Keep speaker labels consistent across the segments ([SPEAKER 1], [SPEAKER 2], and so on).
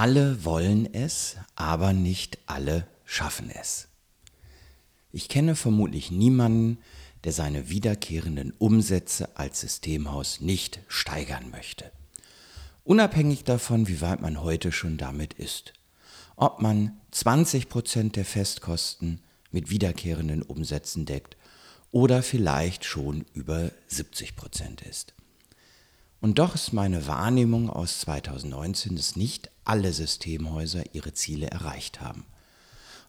[SPEAKER 1] Alle wollen es, aber nicht alle schaffen es. Ich kenne vermutlich niemanden, der seine wiederkehrenden Umsätze als Systemhaus nicht steigern möchte. Unabhängig davon, wie weit man heute schon damit ist. Ob man 20% der Festkosten mit wiederkehrenden Umsätzen deckt oder vielleicht schon über 70% ist. Und doch ist meine Wahrnehmung aus 2019, dass nicht alle Systemhäuser ihre Ziele erreicht haben.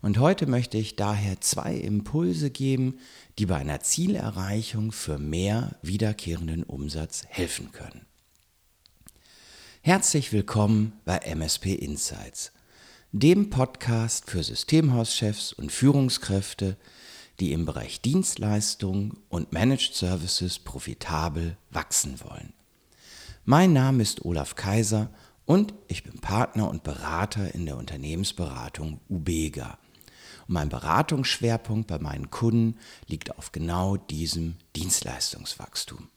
[SPEAKER 1] Und heute möchte ich daher zwei Impulse geben, die bei einer Zielerreichung für mehr wiederkehrenden Umsatz helfen können. Herzlich willkommen bei MSP Insights, dem Podcast für Systemhauschefs und Führungskräfte, die im Bereich Dienstleistungen und Managed Services profitabel wachsen wollen. Mein Name ist Olaf Kaiser und ich bin Partner und Berater in der Unternehmensberatung Ubega. Und mein Beratungsschwerpunkt bei meinen Kunden liegt auf genau diesem Dienstleistungswachstum.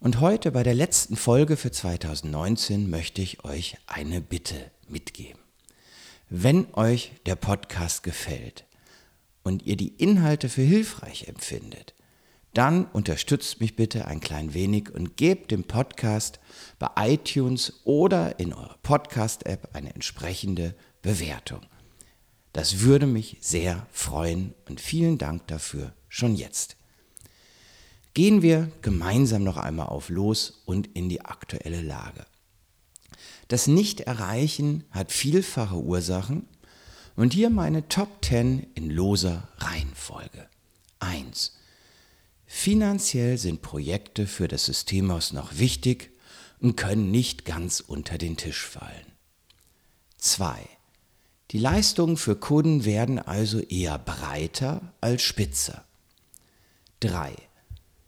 [SPEAKER 1] Und heute bei der letzten Folge für 2019 möchte ich euch eine Bitte mitgeben. Wenn euch der Podcast gefällt und ihr die Inhalte für hilfreich empfindet, dann unterstützt mich bitte ein klein wenig und gebt dem Podcast bei iTunes oder in eurer Podcast-App eine entsprechende Bewertung. Das würde mich sehr freuen und vielen Dank dafür schon jetzt. Gehen wir gemeinsam noch einmal auf los und in die aktuelle Lage. Das Nicht-Erreichen hat vielfache Ursachen und hier meine Top 10 in loser Reihenfolge. 1. Finanziell sind Projekte für das Systemhaus noch wichtig und können nicht ganz unter den Tisch fallen. 2. Die Leistungen für Kunden werden also eher breiter als spitzer. 3.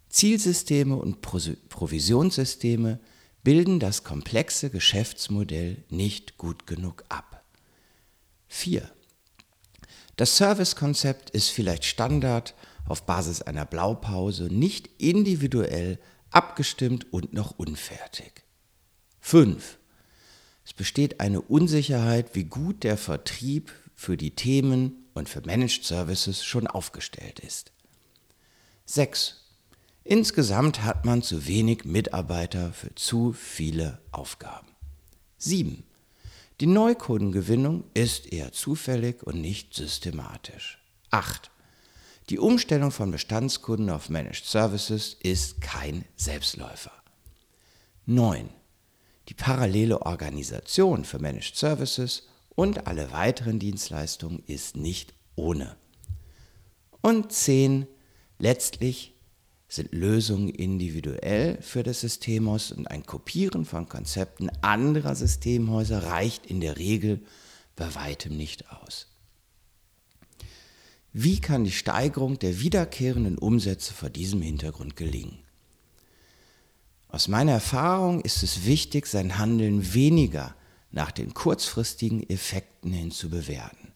[SPEAKER 1] Zielsysteme und Provisionssysteme bilden das komplexe Geschäftsmodell nicht gut genug ab. 4. Das Servicekonzept ist vielleicht Standard auf Basis einer Blaupause, nicht individuell abgestimmt und noch unfertig. 5. Es besteht eine Unsicherheit, wie gut der Vertrieb für die Themen und für Managed Services schon aufgestellt ist. 6. Insgesamt hat man zu wenig Mitarbeiter für zu viele Aufgaben. 7. Die Neukundengewinnung ist eher zufällig und nicht systematisch. 8. Die Umstellung von Bestandskunden auf Managed Services ist kein Selbstläufer. 9. Die parallele Organisation für Managed Services und alle weiteren Dienstleistungen ist nicht ohne. Und 10. Letztlich sind Lösungen individuell für das Systemhaus und ein Kopieren von Konzepten anderer Systemhäuser reicht in der Regel bei weitem nicht aus. Wie kann die Steigerung der wiederkehrenden Umsätze vor diesem Hintergrund gelingen? Aus meiner Erfahrung ist es wichtig, sein Handeln weniger nach den kurzfristigen Effekten hin zu bewerten.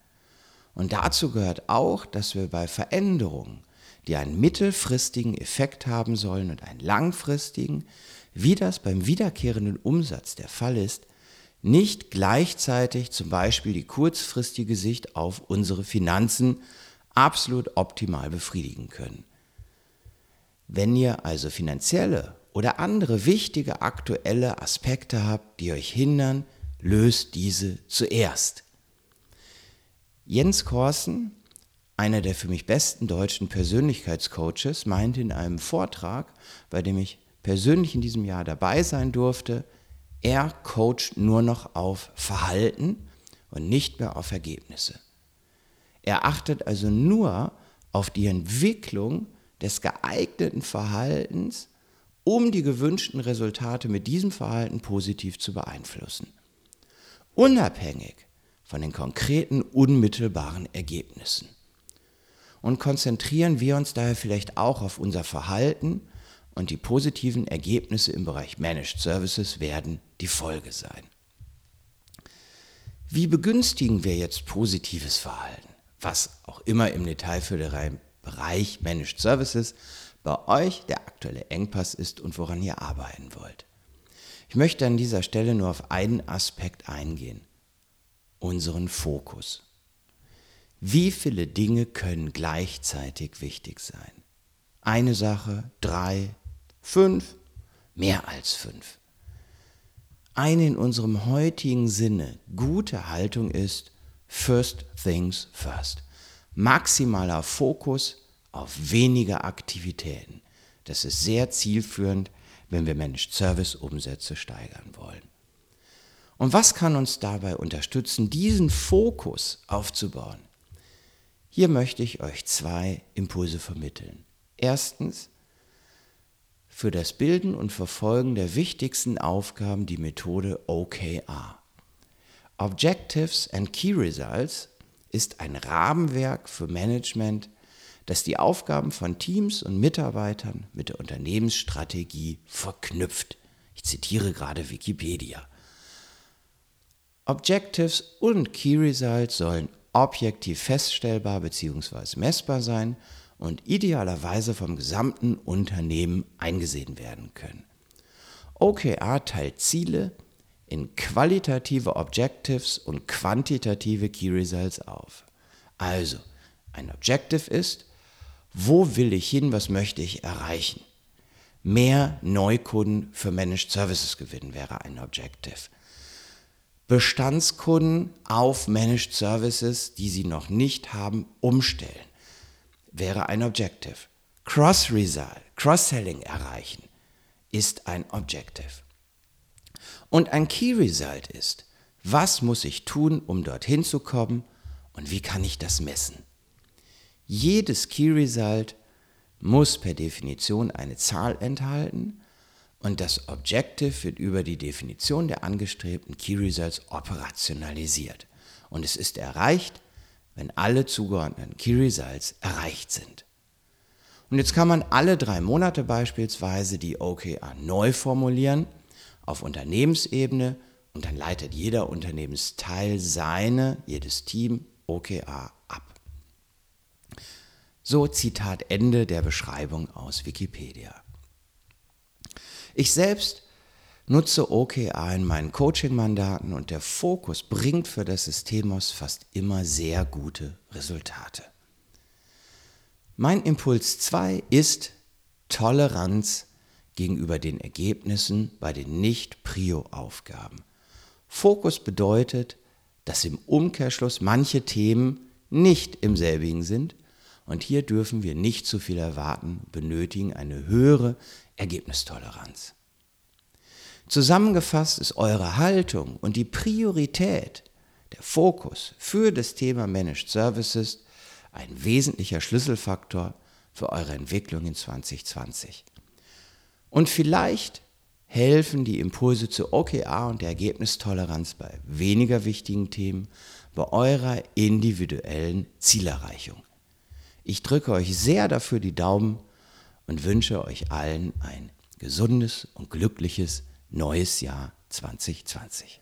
[SPEAKER 1] Und dazu gehört auch, dass wir bei Veränderungen, die einen mittelfristigen Effekt haben sollen und einen langfristigen, wie das beim wiederkehrenden Umsatz der Fall ist, nicht gleichzeitig zum Beispiel die kurzfristige Sicht auf unsere Finanzen absolut optimal befriedigen können. Wenn ihr also finanzielle oder andere wichtige aktuelle Aspekte habt, die euch hindern, löst diese zuerst. Jens Korsen, einer der für mich besten deutschen Persönlichkeitscoaches, meinte in einem Vortrag, bei dem ich persönlich in diesem Jahr dabei sein durfte, er coacht nur noch auf Verhalten und nicht mehr auf Ergebnisse. Er achtet also nur auf die Entwicklung des geeigneten Verhaltens um die gewünschten Resultate mit diesem Verhalten positiv zu beeinflussen. Unabhängig von den konkreten, unmittelbaren Ergebnissen. Und konzentrieren wir uns daher vielleicht auch auf unser Verhalten und die positiven Ergebnisse im Bereich Managed Services werden die Folge sein. Wie begünstigen wir jetzt positives Verhalten? Was auch immer im Detail für den Bereich Managed Services bei euch der aktuelle Engpass ist und woran ihr arbeiten wollt. Ich möchte an dieser Stelle nur auf einen Aspekt eingehen, unseren Fokus. Wie viele Dinge können gleichzeitig wichtig sein? Eine Sache, drei, fünf, mehr als fünf. Eine in unserem heutigen Sinne gute Haltung ist First Things First. Maximaler Fokus auf weniger Aktivitäten. Das ist sehr zielführend, wenn wir Managed Service Umsätze steigern wollen. Und was kann uns dabei unterstützen, diesen Fokus aufzubauen? Hier möchte ich euch zwei Impulse vermitteln. Erstens, für das Bilden und Verfolgen der wichtigsten Aufgaben die Methode OKR. Objectives and Key Results ist ein Rahmenwerk für Management, das die Aufgaben von Teams und Mitarbeitern mit der Unternehmensstrategie verknüpft. Ich zitiere gerade Wikipedia. Objectives und Key Results sollen objektiv feststellbar bzw. messbar sein und idealerweise vom gesamten Unternehmen eingesehen werden können. OKR teilt Ziele in qualitative Objectives und quantitative Key Results auf. Also, ein Objective ist, wo will ich hin, was möchte ich erreichen? Mehr Neukunden für Managed Services gewinnen wäre ein Objective. Bestandskunden auf Managed Services, die sie noch nicht haben, umstellen wäre ein Objective. Cross-Result, Cross-Selling erreichen ist ein Objective. Und ein Key Result ist, was muss ich tun, um dorthin zu kommen und wie kann ich das messen? Jedes Key Result muss per Definition eine Zahl enthalten und das Objective wird über die Definition der angestrebten Key Results operationalisiert. Und es ist erreicht, wenn alle zugeordneten Key Results erreicht sind. Und jetzt kann man alle drei Monate beispielsweise die OKR neu formulieren auf Unternehmensebene und dann leitet jeder Unternehmensteil seine, jedes Team OKR ab. So Zitat Ende der Beschreibung aus Wikipedia. Ich selbst nutze OKR in meinen Coaching-Mandaten und der Fokus bringt für das Systemos fast immer sehr gute Resultate. Mein Impuls 2 ist Toleranz gegenüber den Ergebnissen bei den Nicht-Prio-Aufgaben. Fokus bedeutet, dass im Umkehrschluss manche Themen nicht im selbigen sind und hier dürfen wir nicht zu viel erwarten, benötigen eine höhere Ergebnistoleranz. Zusammengefasst ist eure Haltung und die Priorität, der Fokus für das Thema Managed Services ein wesentlicher Schlüsselfaktor für eure Entwicklung in 2020. Und vielleicht helfen die Impulse zu OKR und der Ergebnistoleranz bei weniger wichtigen Themen bei eurer individuellen Zielerreichung. Ich drücke euch sehr dafür die Daumen und wünsche euch allen ein gesundes und glückliches neues Jahr 2020.